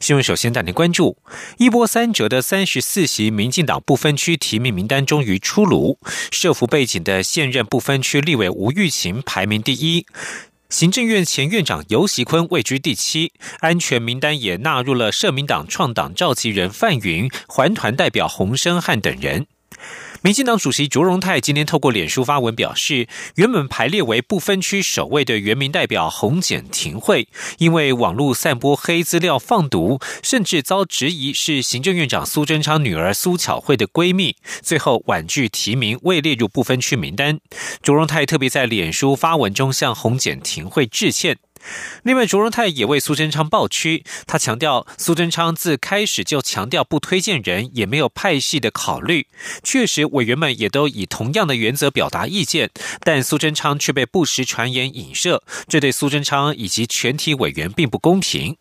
新闻。首先带您关注一波三折的三十四席民进党不分区提名名单终于出炉，社服背景的现任不分区立委吴玉琴排名第一，行政院前院长游习坤位居第七，安全名单也纳入了社民党创党召集人范云、环团代表洪生汉等人。民进党主席卓荣泰今天透过脸书发文表示，原本排列为不分区首位的原民代表洪简庭惠，因为网络散播黑资料放毒，甚至遭质疑是行政院长苏贞昌女儿苏巧慧的闺蜜，最后婉拒提名，未列入不分区名单。卓荣泰特别在脸书发文中向洪简庭惠致歉。另外，卓荣泰也为苏贞昌抱屈，他强调苏贞昌自开始就强调不推荐人，也没有派系的考虑。确实，委员们也都以同样的原则表达意见，但苏贞昌却被不实传言影射，这对苏贞昌以及全体委员并不公平。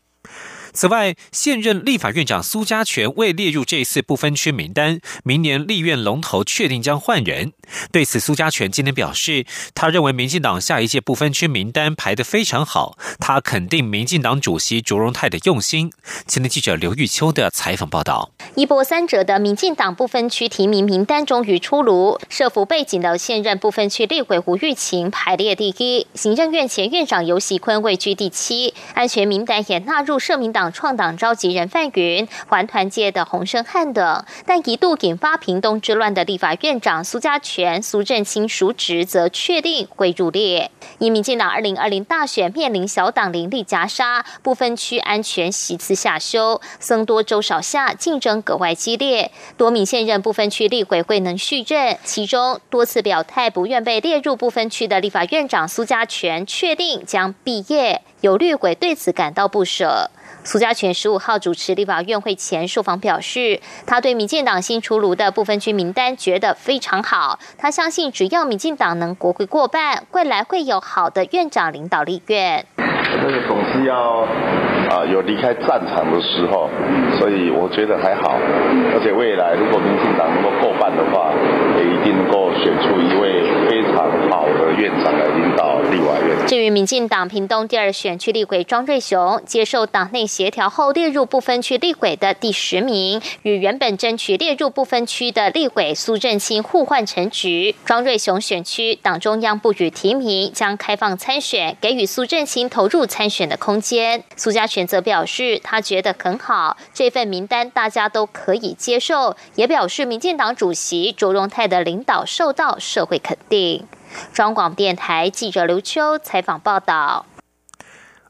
此外，现任立法院长苏家全未列入这次不分区名单，明年立院龙头确定将换人。对此，苏家全今天表示，他认为民进党下一届不分区名单排得非常好，他肯定民进党主席卓荣泰的用心。前天记者刘玉秋的采访报道：一波三折的民进党不分区提名名单终于出炉，社服背景的现任不分区立委胡玉琴排列第一，行政院前院长游锡坤位居第七，安全名单也纳入社民党。创党召集人范云、环团界的洪胜汉等，但一度引发屏东之乱的立法院长苏家全、苏振清叔侄则确定会入列。因民进党二零二零大选面临小党林立夹杀，不分区安全席次下修，僧多粥少下，竞争格外激烈。多名现任不分区立委未能续任，其中多次表态不愿被列入不分区的立法院长苏家全，确定将毕业。有绿委对此感到不舍。苏家全十五号主持立法院会前受访表示，他对民进党新出炉的部分区名单觉得非常好。他相信，只要民进党能国会过半，未来会有好的院长领导立院。这个总是要啊有离开战场的时候，所以我觉得还好。而且未来如果民进党能够过半的话，选出一位非常好的院长来领导立法院。至于民进党屏东第二选区立委庄瑞雄。接受党内协调后列入不分区立委的第十名，与原本争取列入不分区的立委苏振清互换成局。庄瑞雄选区党中央不予提名，将开放参选，给予苏振清投入参选的空间。苏家全则表示，他觉得很好，这份名单大家都可以接受，也表示民进党主席卓荣泰的领导受到社会肯定。中广电台记者刘秋采访报道。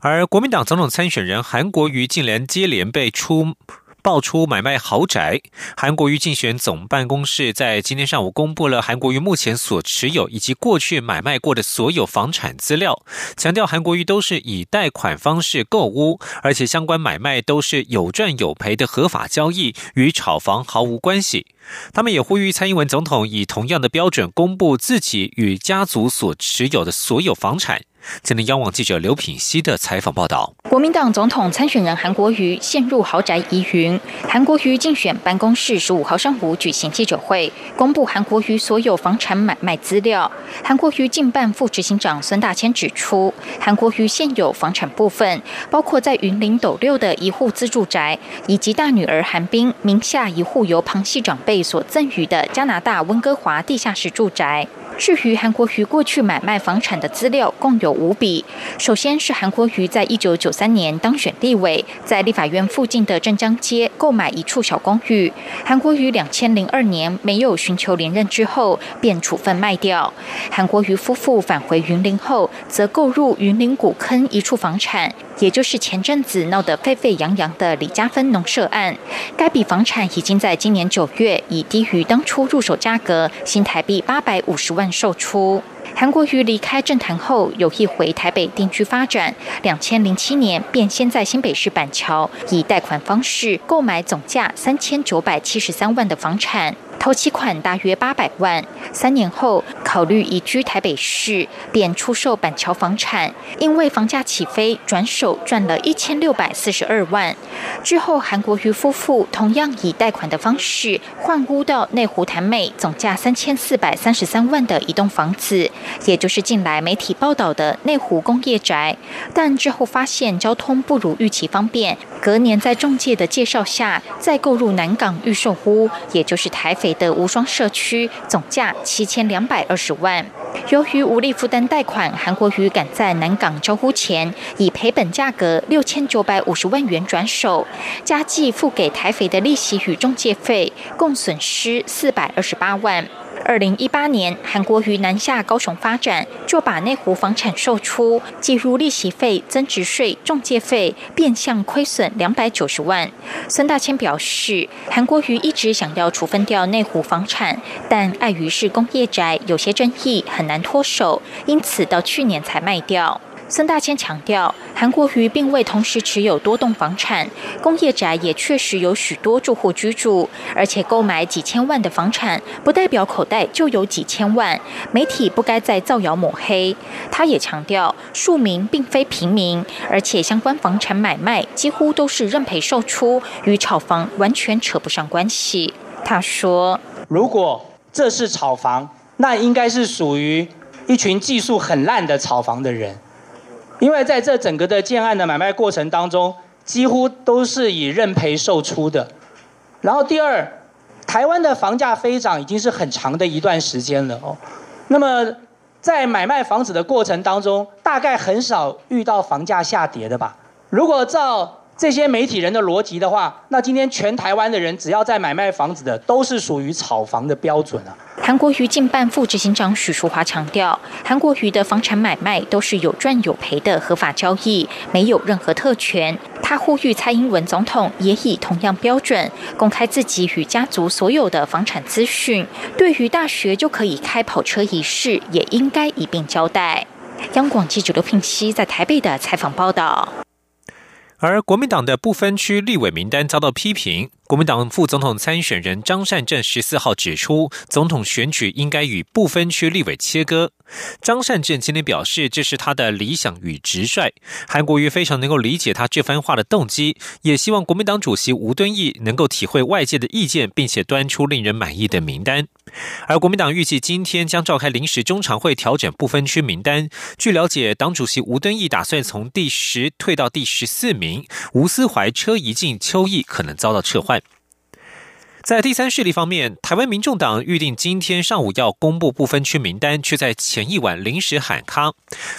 而国民党总统参选人韩国瑜近连接连被出爆出买卖豪宅。韩国瑜竞选总办公室在今天上午公布了韩国瑜目前所持有以及过去买卖过的所有房产资料，强调韩国瑜都是以贷款方式购屋，而且相关买卖都是有赚有赔的合法交易，与炒房毫无关系。他们也呼吁蔡英文总统以同样的标准公布自己与家族所持有的所有房产。今天央网记者刘品熙的采访报道：国民党总统参选人韩国瑜陷入豪宅疑云。韩国瑜竞选办公室十五号上午举行记者会，公布韩国瑜所有房产买卖资料。韩国瑜竞办副执行长孙大千指出，韩国瑜现有房产部分包括在云林斗六的一户自住宅，以及大女儿韩冰名下一户由庞系长辈所赠予的加拿大温哥华地下室住宅。至于韩国瑜过去买卖房产的资料，共有五笔。首先是韩国瑜在一九九三年当选立委，在立法院附近的镇江街购买一处小公寓。韩国瑜两千零二年没有寻求连任之后，便处分卖掉。韩国瑜夫妇返回云林后，则购入云林古坑一处房产。也就是前阵子闹得沸沸扬扬的李家芬农舍案，该笔房产已经在今年九月以低于当初入手价格新台币八百五十万售出。韩国瑜离开政坛后，有意回台北定居发展。两千零七年便先在新北市板桥以贷款方式购买总价三千九百七十三万的房产。头期款大约八百万，三年后考虑移居台北市，便出售板桥房产，因为房价起飞，转手赚了一千六百四十二万。之后，韩国瑜夫妇同样以贷款的方式换屋到内湖潭美，总价三千四百三十三万的一栋房子，也就是近来媒体报道的内湖工业宅。但之后发现交通不如预期方便，隔年在中介的介绍下，再购入南港预售屋，也就是台北。的无双社区总价七千两百二十万，由于无力负担贷款，韩国瑜赶在南港招呼前以赔本价格六千九百五十万元转手，加计付给台肥的利息与中介费，共损失四百二十八万。二零一八年，韩国瑜南下高雄发展，就把内湖房产售出，计入利息费、增值税、中介费，变相亏损两百九十万。孙大千表示，韩国瑜一直想要处分掉内湖房产，但碍于是工业宅，有些争议，很难脱手，因此到去年才卖掉。孙大千强调，韩国瑜并未同时持有多栋房产，工业宅也确实有许多住户居住，而且购买几千万的房产，不代表口袋就有几千万。媒体不该再造谣抹黑。他也强调，庶民并非平民，而且相关房产买卖几乎都是认赔售出，与炒房完全扯不上关系。他说：“如果这是炒房，那应该是属于一群技术很烂的炒房的人。”因为在这整个的建案的买卖过程当中，几乎都是以认赔售出的。然后第二，台湾的房价飞涨已经是很长的一段时间了哦。那么在买卖房子的过程当中，大概很少遇到房价下跌的吧？如果照这些媒体人的逻辑的话，那今天全台湾的人只要在买卖房子的，都是属于炒房的标准啊。韩国瑜近办副执行长许淑华强调，韩国瑜的房产买卖都是有赚有赔的合法交易，没有任何特权。他呼吁蔡英文总统也以同样标准公开自己与家族所有的房产资讯。对于大学就可以开跑车一事，也应该一并交代。央广记者刘聘熙在台北的采访报道。而国民党的不分区立委名单遭到批评。国民党副总统参选人张善政十四号指出，总统选举应该与不分区立委切割。张善政今天表示，这是他的理想与直率。韩国瑜非常能够理解他这番话的动机，也希望国民党主席吴敦义能够体会外界的意见，并且端出令人满意的名单。而国民党预计今天将召开临时中常会调整不分区名单。据了解，党主席吴敦义打算从第十退到第十四名，吴思怀、车一进、邱毅可能遭到撤换。在第三势力方面，台湾民众党预定今天上午要公布不分区名单，却在前一晚临时喊卡。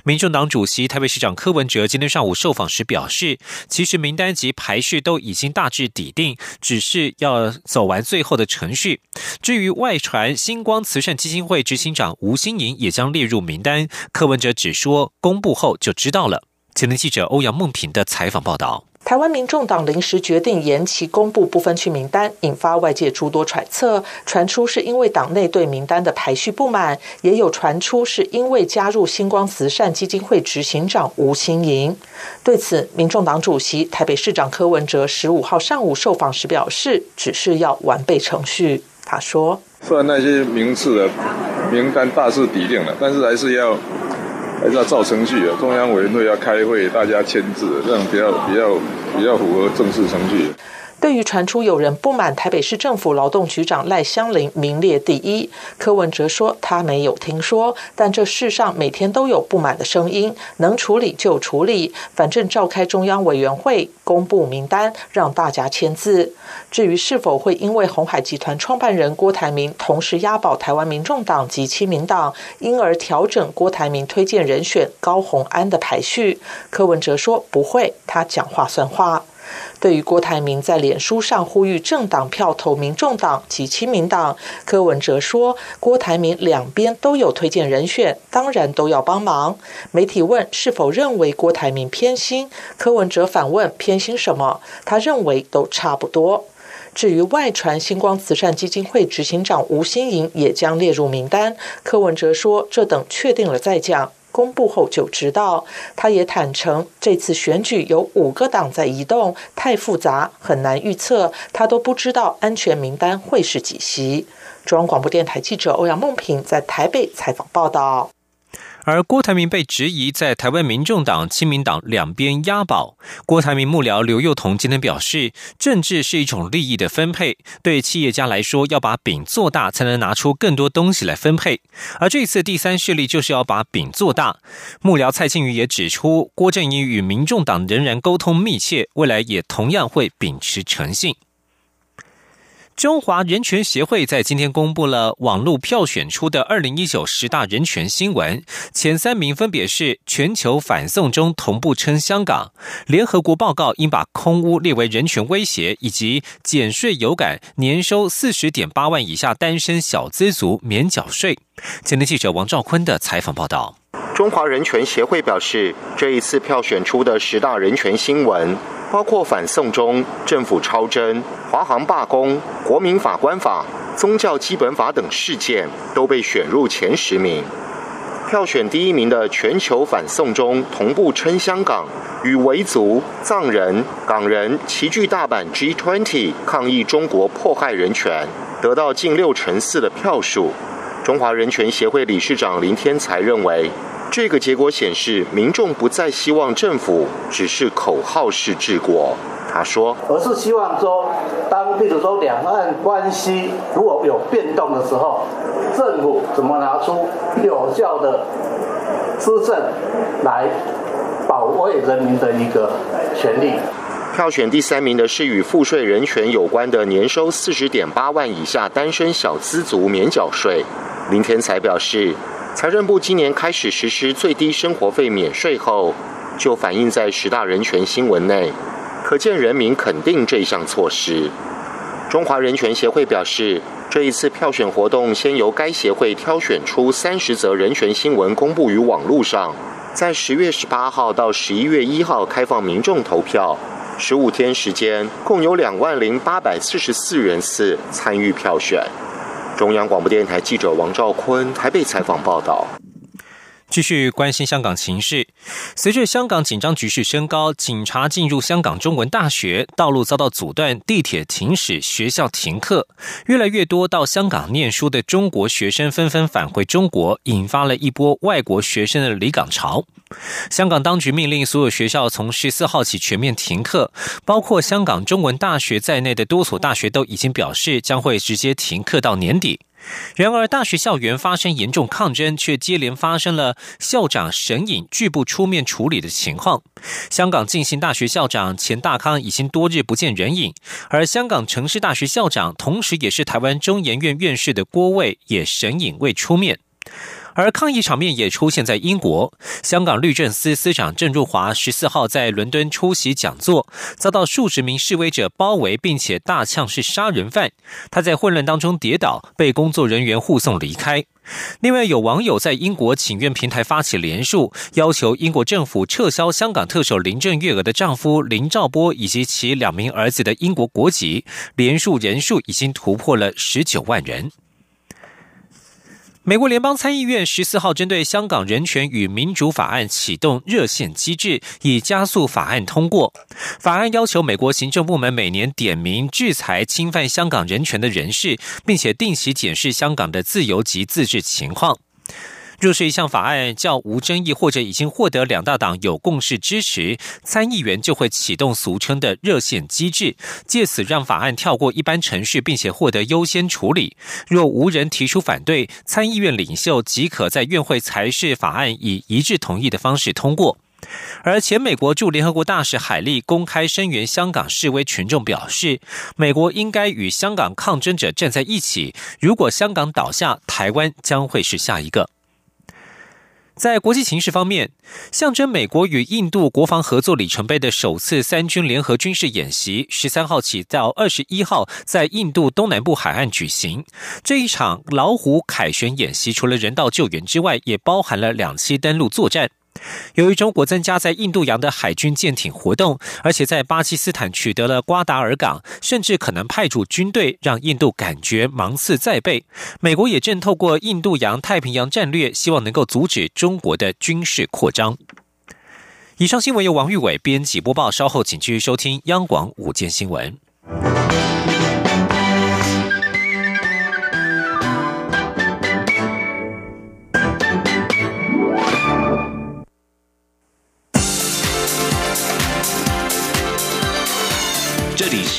民众党主席台北市长柯文哲今天上午受访时表示，其实名单及排序都已经大致底定，只是要走完最后的程序。至于外传星光慈善基金会执行长吴新颖也将列入名单，柯文哲只说公布后就知道了。前天记者欧阳梦平的采访报道。台湾民众党临时决定延期公布不分区名单，引发外界诸多揣测。传出是因为党内对名单的排序不满，也有传出是因为加入星光慈善基金会执行长吴新盈。对此，民众党主席台北市长柯文哲十五号上午受访时表示，只是要完备程序。他说：“虽然那些名次的名单大致底定了，但是还是要。”还是要照程序啊，中央委员会要开会，大家签字，这样比较比较比较符合正式程序。对于传出有人不满台北市政府劳动局长赖香林名列第一，柯文哲说他没有听说，但这世上每天都有不满的声音，能处理就处理，反正召开中央委员会公布名单，让大家签字。至于是否会因为红海集团创办人郭台铭同时押宝台湾民众党及亲民党，因而调整郭台铭推荐人选高鸿安的排序，柯文哲说不会，他讲话算话。对于郭台铭在脸书上呼吁政党票投民众党及亲民党，柯文哲说：“郭台铭两边都有推荐人选，当然都要帮忙。”媒体问是否认为郭台铭偏心，柯文哲反问：“偏心什么？”他认为都差不多。至于外传星光慈善基金会执行长吴新颖也将列入名单，柯文哲说：“这等确定了再讲。”公布后就知道。他也坦诚，这次选举有五个党在移动，太复杂，很难预测，他都不知道安全名单会是几席。中央广播电台记者欧阳梦平在台北采访报道。而郭台铭被质疑在台湾民众党、亲民党两边押宝。郭台铭幕僚刘幼彤今天表示，政治是一种利益的分配，对企业家来说，要把饼做大，才能拿出更多东西来分配。而这次第三势力就是要把饼做大。幕僚蔡庆宇也指出，郭正英与民众党仍然沟通密切，未来也同样会秉持诚信。中华人权协会在今天公布了网络票选出的二零一九十大人权新闻，前三名分别是全球反送中同步称香港，联合国报告应把空屋列为人权威胁，以及减税有感，年收四十点八万以下单身小资族免缴税。前天记者王兆坤的采访报道。中华人权协会表示，这一次票选出的十大人权新闻。包括反送中、政府超征、华航罢工、国民法官法、宗教基本法等事件都被选入前十名。票选第一名的全球反送中同步称香港，与维族、藏人、港人齐聚大阪 G20 抗议中国迫害人权，得到近六成四的票数。中华人权协会理事长林天才认为。这个结果显示，民众不再希望政府只是口号式治国。他说：“而是希望说，当譬如说两岸关系如果有变动的时候，政府怎么拿出有效的施政来保卫人民的一个权利。”票选第三名的是与赋税人权有关的年收四十点八万以下单身小资族免缴税。林天才表示。财政部今年开始实施最低生活费免税后，就反映在十大人权新闻内，可见人民肯定这项措施。中华人权协会表示，这一次票选活动先由该协会挑选出三十则人权新闻公布于网络上，在十月十八号到十一月一号开放民众投票，十五天时间，共有两万零八百四十四人次参与票选。中央广播电台记者王兆坤台北采访报道。继续关心香港情势，随着香港紧张局势升高，警察进入香港中文大学，道路遭到阻断，地铁停驶，学校停课，越来越多到香港念书的中国学生纷纷返回中国，引发了一波外国学生的离港潮。香港当局命令所有学校从十四号起全面停课，包括香港中文大学在内的多所大学都已经表示将会直接停课到年底。然而，大学校园发生严重抗争，却接连发生了校长神隐拒不出面处理的情况。香港浸信大学校长钱大康已经多日不见人影，而香港城市大学校长，同时也是台湾中研院院士的郭卫，也神隐未出面。而抗议场面也出现在英国，香港律政司司长郑若华十四号在伦敦出席讲座，遭到数十名示威者包围，并且大呛是杀人犯。他在混乱当中跌倒，被工作人员护送离开。另外，有网友在英国请愿平台发起连署，要求英国政府撤销香港特首林郑月娥的丈夫林兆波以及其两名儿子的英国国籍。连署人数已经突破了十九万人。美国联邦参议院十四号针对香港人权与民主法案启动热线机制，以加速法案通过。法案要求美国行政部门每年点名制裁侵犯香港人权的人士，并且定期检视香港的自由及自治情况。若是一项法案较无争议，或者已经获得两大党有共识支持，参议员就会启动俗称的热线机制，借此让法案跳过一般程序，并且获得优先处理。若无人提出反对，参议院领袖即可在院会裁示法案以一致同意的方式通过。而前美国驻联合国大使海利公开声援香港示威群众，表示美国应该与香港抗争者站在一起。如果香港倒下，台湾将会是下一个。在国际形势方面，象征美国与印度国防合作里程碑的首次三军联合军事演习，十三号起到二十一号在印度东南部海岸举行。这一场“老虎凯旋”演习，除了人道救援之外，也包含了两栖登陆作战。由于中国增加在印度洋的海军舰艇活动，而且在巴基斯坦取得了瓜达尔港，甚至可能派驻军队，让印度感觉芒刺在背。美国也正透过印度洋太平洋战略，希望能够阻止中国的军事扩张。以上新闻由王玉伟编辑播报，稍后请继续收听央广午间新闻。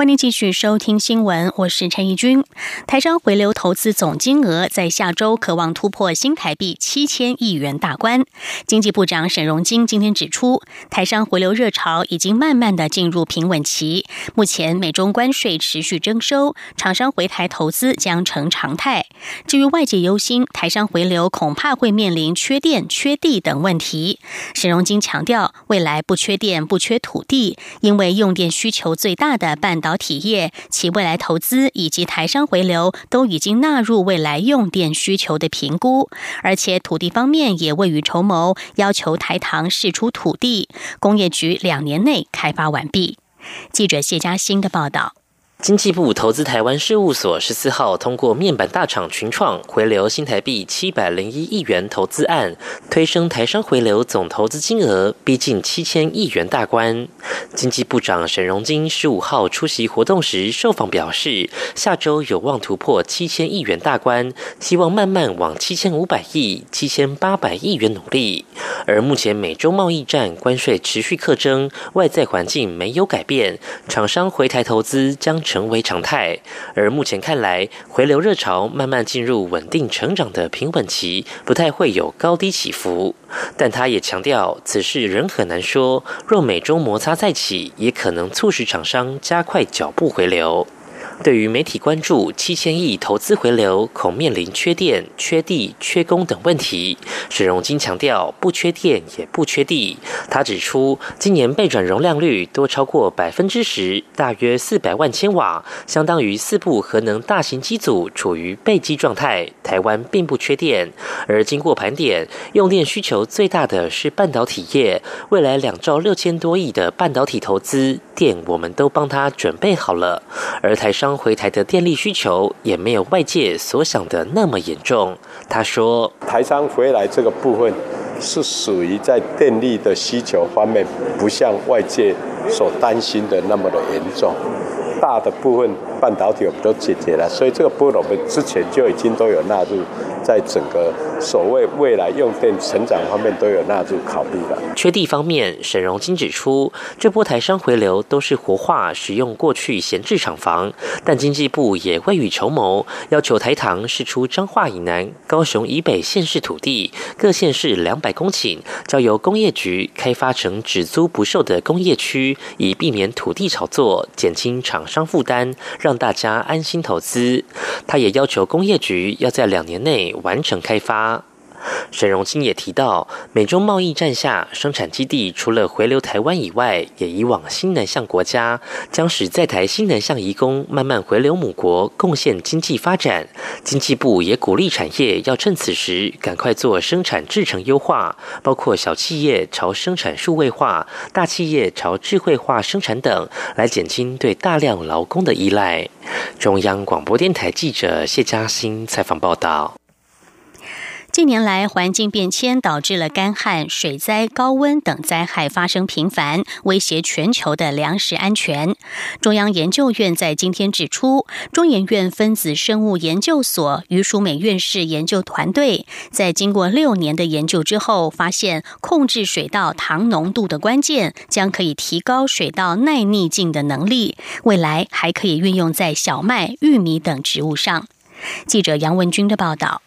欢迎继续收听新闻，我是陈义军。台商回流投资总金额在下周渴望突破新台币七千亿元大关。经济部长沈荣金今天指出，台商回流热潮已经慢慢的进入平稳期，目前美中关税持续征收，厂商回台投资将成常态。至于外界忧心台商回流恐怕会面临缺电、缺地等问题，沈荣金强调，未来不缺电、不缺土地，因为用电需求最大的半导。导体业其未来投资以及台商回流都已经纳入未来用电需求的评估，而且土地方面也未雨绸缪，要求台糖释出土地，工业局两年内开发完毕。记者谢嘉欣的报道。经济部投资台湾事务所十四号通过面板大厂群创回流新台币七百零一亿元投资案，推升台商回流总投资金额逼近七千亿元大关。经济部长沈荣金十五号出席活动时受访表示，下周有望突破七千亿元大关，希望慢慢往七千五百亿、七千八百亿元努力。而目前美洲贸易战关税持续克征，外在环境没有改变，厂商回台投资将。成为常态，而目前看来，回流热潮慢慢进入稳定成长的平稳期，不太会有高低起伏。但他也强调，此事仍很难说。若美中摩擦再起，也可能促使厂商加快脚步回流。对于媒体关注七千亿投资回流恐面临缺电、缺地、缺工等问题，沈荣金强调不缺电也不缺地。他指出，今年备转容量率多超过百分之十，大约四百万千瓦，相当于四部核能大型机组处于备机状态。台湾并不缺电，而经过盘点，用电需求最大的是半导体业。未来两兆六千多亿的半导体投资电，我们都帮他准备好了。而台商。回台的电力需求也没有外界所想的那么严重。他说：“台商回来这个部分是属于在电力的需求方面，不像外界所担心的那么的严重。大的部分半导体我们都解决了，所以这个部分我们之前就已经都有纳入。”在整个所谓未来用电成长方面都有纳入考虑的。缺地方面，沈荣金指出，这波台商回流都是活化使用过去闲置厂房，但经济部也未雨绸缪，要求台糖释出彰化以南、高雄以北县市土地，各县市两百公顷，交由工业局开发成只租不售的工业区，以避免土地炒作，减轻厂商负担，让大家安心投资。他也要求工业局要在两年内。完成开发。沈荣清也提到，美中贸易战下，生产基地除了回流台湾以外，也移往新南向国家，将使在台新南向移工慢慢回流母国，贡献经济发展。经济部也鼓励产业要趁此时赶快做生产制程优化，包括小企业朝生产数位化，大企业朝智慧化生产等，来减轻对大量劳工的依赖。中央广播电台记者谢嘉欣采访报道。近年来，环境变迁导致了干旱、水灾、高温等灾害发生频繁，威胁全球的粮食安全。中央研究院在今天指出，中研院分子生物研究所余淑美院士研究团队在经过六年的研究之后，发现控制水稻糖浓度的关键将可以提高水稻耐逆境的能力，未来还可以运用在小麦、玉米等植物上。记者杨文军的报道。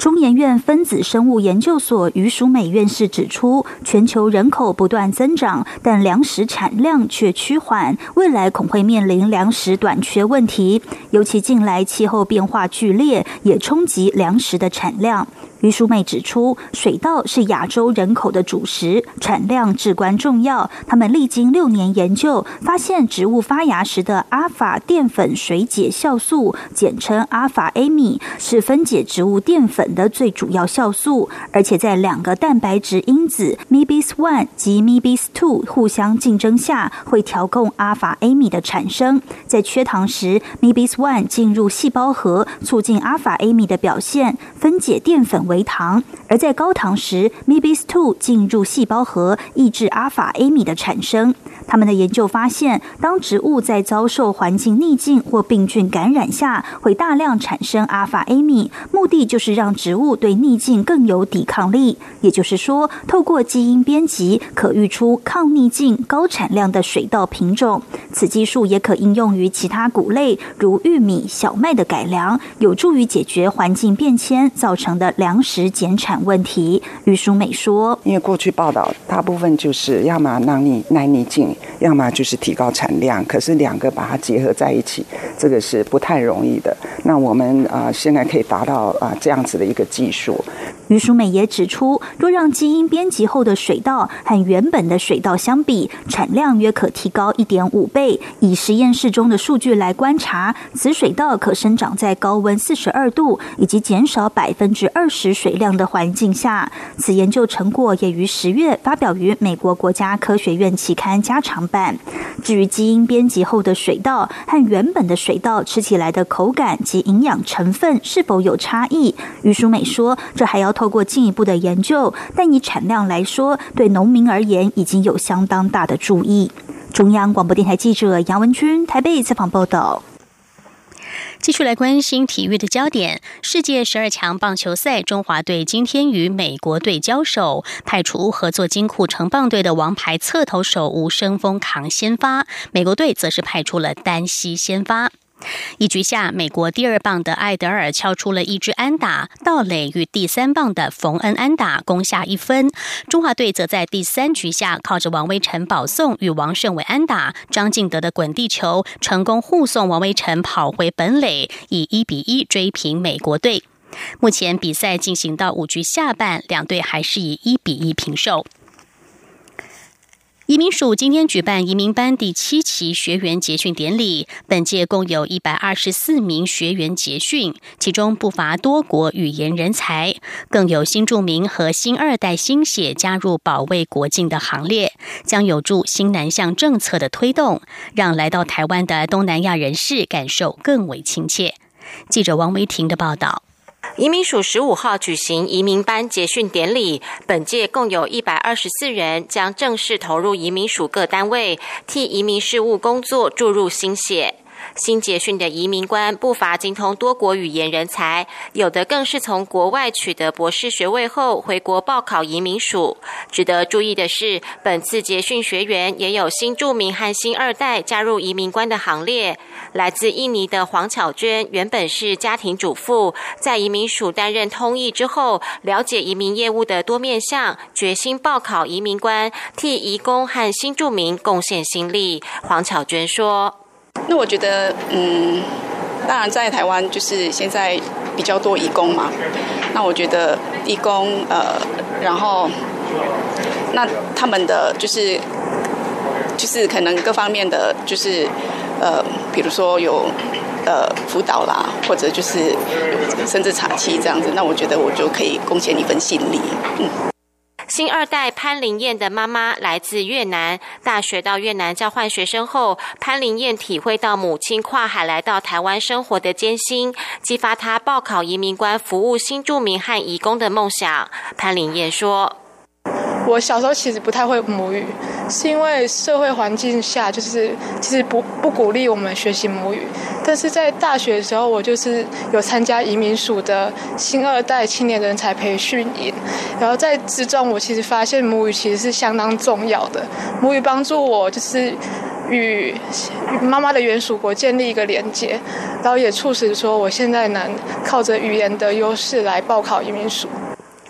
中研院分子生物研究所余淑美院士指出，全球人口不断增长，但粮食产量却趋缓，未来恐会面临粮食短缺问题。尤其近来气候变化剧烈，也冲击粮食的产量。于淑妹指出，水稻是亚洲人口的主食，产量至关重要。他们历经六年研究，发现植物发芽时的阿法淀粉水解酵素，简称阿法 A 米，是分解植物淀粉的最主要酵素。而且在两个蛋白质因子 MIBS one 及 MIBS two 互相竞争下，会调控阿法 A 米的产生。在缺糖时 MIBS one 进入细胞核，促进阿法 A 米的表现，分解淀粉。为糖，而在高糖时，MIBIS2 进入细胞核，抑制阿法 A 米的产生。他们的研究发现，当植物在遭受环境逆境或病菌感染下，会大量产生阿法 A 米，目的就是让植物对逆境更有抵抗力。也就是说，透过基因编辑，可育出抗逆境、高产量的水稻品种。此技术也可应用于其他谷类，如玉米、小麦的改良，有助于解决环境变迁造成的粮食减产问题。于淑美说：“因为过去报道大部分就是要么让你耐逆境。”要么就是提高产量，可是两个把它结合在一起，这个是不太容易的。那我们啊，现在可以达到啊这样子的一个技术。于淑美也指出，若让基因编辑后的水稻和原本的水稻相比，产量约可提高一点五倍。以实验室中的数据来观察，此水稻可生长在高温四十二度以及减少百分之二十水量的环境下。此研究成果也于十月发表于美国国家科学院期刊加长版。至于基因编辑后的水稻和原本的水稻吃起来的口感及营养成分是否有差异，于淑美说，这还要。透过进一步的研究，但以产量来说，对农民而言已经有相当大的注意。中央广播电台记者杨文君台北采访报道。继续来关心体育的焦点，世界十二强棒球赛，中华队今天与美国队交手，派出合作金库城棒队的王牌侧投手吴生峰扛先发，美国队则是派出了单膝先发。一局下，美国第二棒的艾德尔敲出了一支安打，道垒与第三棒的冯恩安打攻下一分。中华队则在第三局下靠着王威成保送与王胜伟安打，张敬德的滚地球成功护送王威成跑回本垒，以一比一追平美国队。目前比赛进行到五局下半，两队还是以一比一平手。移民署今天举办移民班第七期学员结训典礼，本届共有一百二十四名学员结训，其中不乏多国语言人才，更有新住民和新二代新血加入保卫国境的行列，将有助新南向政策的推动，让来到台湾的东南亚人士感受更为亲切。记者王维婷的报道。移民署十五号举行移民班结训典礼，本届共有一百二十四人将正式投入移民署各单位，替移民事务工作注入心血。新结训的移民官不乏精通多国语言人才，有的更是从国外取得博士学位后回国报考移民署。值得注意的是，本次结训学员也有新住民和新二代加入移民官的行列。来自印尼的黄巧娟原本是家庭主妇，在移民署担任通译之后，了解移民业务的多面向，决心报考移民官，替移工和新住民贡献心力。黄巧娟说。那我觉得，嗯，当然在台湾就是现在比较多义工嘛。那我觉得义工，呃，然后那他们的就是就是可能各方面的就是呃，比如说有呃辅导啦，或者就是甚至茶器这样子。那我觉得我就可以贡献一份心力，嗯。新二代潘林燕的妈妈来自越南，大学到越南交换学生后，潘林燕体会到母亲跨海来到台湾生活的艰辛，激发她报考移民官服务新住民和移工的梦想。潘林燕说。我小时候其实不太会母语，是因为社会环境下就是其实不不鼓励我们学习母语。但是在大学的时候，我就是有参加移民署的新二代青年人才培训营，然后在之中，我其实发现母语其实是相当重要的。母语帮助我就是与妈妈的原属国建立一个连接，然后也促使说我现在能靠着语言的优势来报考移民署。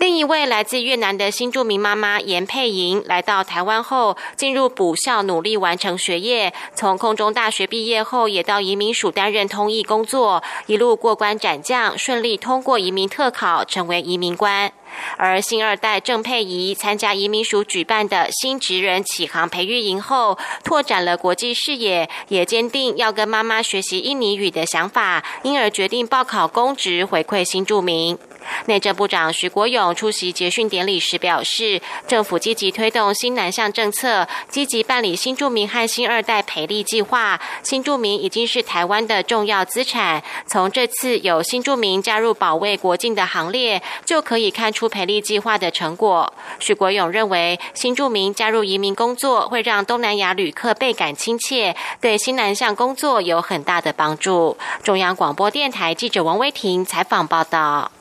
另一位来自越南的新住民妈妈严佩莹来到台湾后，进入补校努力完成学业。从空中大学毕业后，也到移民署担任通译工作，一路过关斩将，顺利通过移民特考，成为移民官。而新二代郑佩仪参加移民署举办的新职人启航培育营后，拓展了国际视野，也坚定要跟妈妈学习印尼语的想法，因而决定报考公职回馈新住民。内政部长徐国勇出席结训典礼时表示，政府积极推动新南向政策，积极办理新住民和新二代培力计划。新住民已经是台湾的重要资产。从这次有新住民加入保卫国境的行列，就可以看出培力计划的成果。徐国勇认为，新住民加入移民工作，会让东南亚旅客倍感亲切，对新南向工作有很大的帮助。中央广播电台记者王威婷采访报道。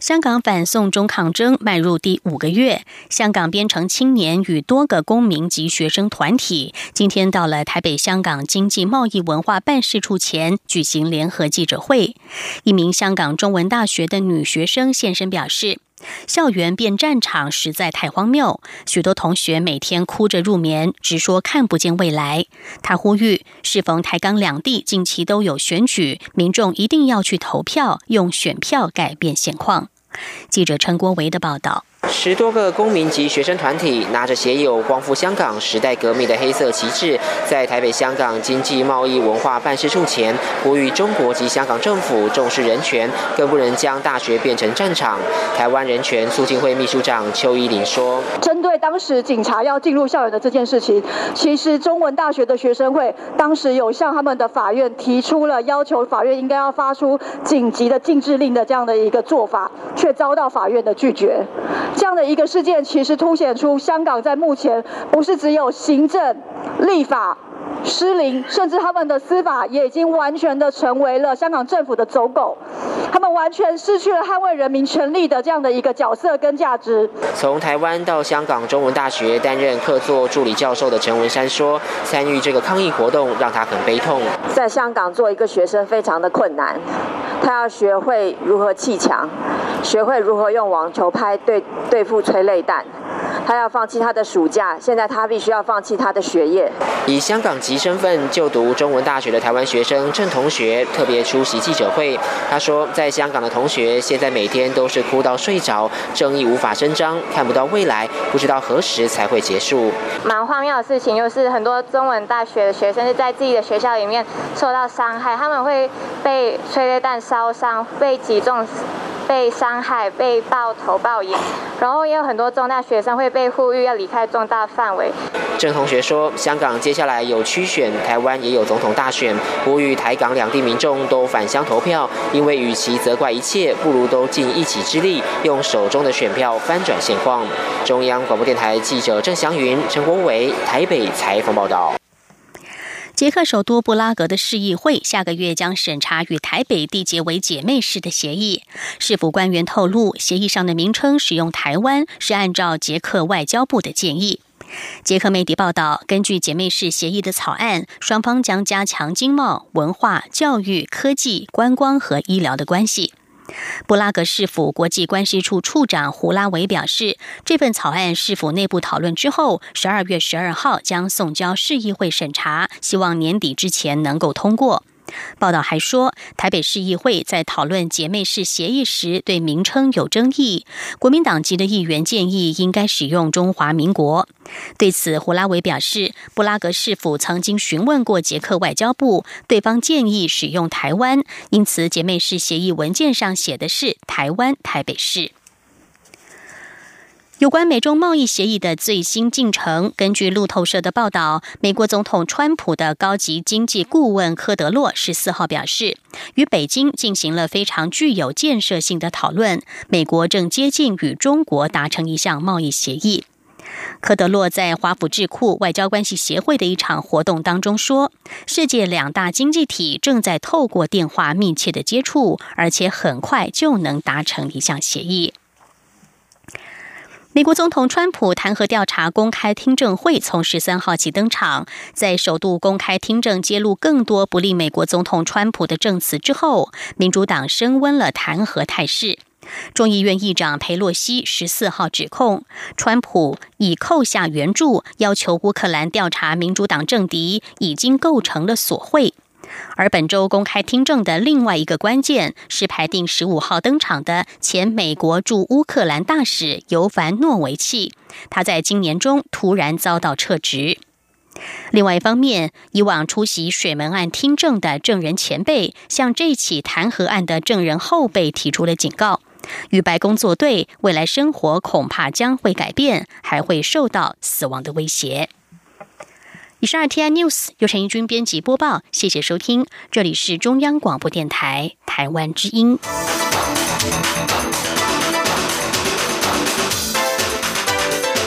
香港反送中抗争迈入第五个月，香港编程青年与多个公民及学生团体今天到了台北香港经济贸易文化办事处前举行联合记者会。一名香港中文大学的女学生现身表示：“校园变战场实在太荒谬，许多同学每天哭着入眠，直说看不见未来。”他呼吁，适逢台港两地近期都有选举，民众一定要去投票，用选票改变现况。记者陈国维的报道。十多个公民及学生团体拿着写有“光复香港时代革命”的黑色旗帜，在台北香港经济贸易文化办事处前呼吁中国及香港政府重视人权，更不能将大学变成战场。台湾人权促进会秘书长邱依林说：“针对当时警察要进入校园的这件事情，其实中文大学的学生会当时有向他们的法院提出了要求，法院应该要发出紧急的禁制令的这样的一个做法，却遭到法院的拒绝。”这样的一个事件，其实凸显出香港在目前不是只有行政、立法失灵，甚至他们的司法也已经完全的成为了香港政府的走狗，他们完全失去了捍卫人民权利的这样的一个角色跟价值。从台湾到香港中文大学担任客座助理教授的陈文山说：“参与这个抗议活动让他很悲痛。在香港做一个学生非常的困难，他要学会如何砌墙。”学会如何用网球拍对对付催泪弹，他要放弃他的暑假，现在他必须要放弃他的学业。以香港籍身份就读中文大学的台湾学生郑同学特别出席记者会，他说，在香港的同学现在每天都是哭到睡着，正义无法伸张，看不到未来，不知道何时才会结束。蛮荒谬的事情，就是很多中文大学的学生是在自己的学校里面受到伤害，他们会被催泪弹烧伤，被击中。被伤害、被爆头、爆眼，然后也有很多中大学生会被被呼吁要离开重大范围。郑同学说，香港接下来有区选，台湾也有总统大选，呼吁台港两地民众都返乡投票，因为与其责怪一切，不如都尽一己之力，用手中的选票翻转现况。中央广播电台记者郑祥云、陈国伟台北采访报道。捷克首都布拉格的市议会下个月将审查与台北缔结为姐妹市的协议。市府官员透露，协议上的名称使用“台湾”是按照捷克外交部的建议。捷克媒体报道，根据姐妹市协议的草案，双方将加强经贸、文化、教育、科技、观光和医疗的关系。布拉格市府国际关系处处长胡拉维表示，这份草案市府内部讨论之后，十二月十二号将送交市议会审查，希望年底之前能够通过。报道还说，台北市议会在讨论姐妹市协议时，对名称有争议。国民党籍的议员建议应该使用“中华民国”。对此，胡拉维表示，布拉格市府曾经询问过捷克外交部，对方建议使用“台湾”，因此姐妹市协议文件上写的是“台湾台北市”。有关美中贸易协议的最新进程，根据路透社的报道，美国总统川普的高级经济顾问科德洛十四号表示，与北京进行了非常具有建设性的讨论，美国正接近与中国达成一项贸易协议。科德洛在华府智库外交关系协会的一场活动当中说，世界两大经济体正在透过电话密切的接触，而且很快就能达成一项协议。美国总统川普弹劾调查公开听证会从十三号起登场，在首度公开听证揭露更多不利美国总统川普的证词之后，民主党升温了弹劾态势。众议院议长佩洛西十四号指控，川普已扣下援助要求乌克兰调查民主党政敌，已经构成了索贿。而本周公开听证的另外一个关键是排定十五号登场的前美国驻乌克兰大使尤凡诺维奇，他在今年中突然遭到撤职。另外一方面，以往出席水门案听证的证人前辈，向这起弹劾案的证人后辈提出了警告：与白宫作对，未来生活恐怕将会改变，还会受到死亡的威胁。以上是 T I News 由陈一军编辑播报，谢谢收听，这里是中央广播电台台湾之音。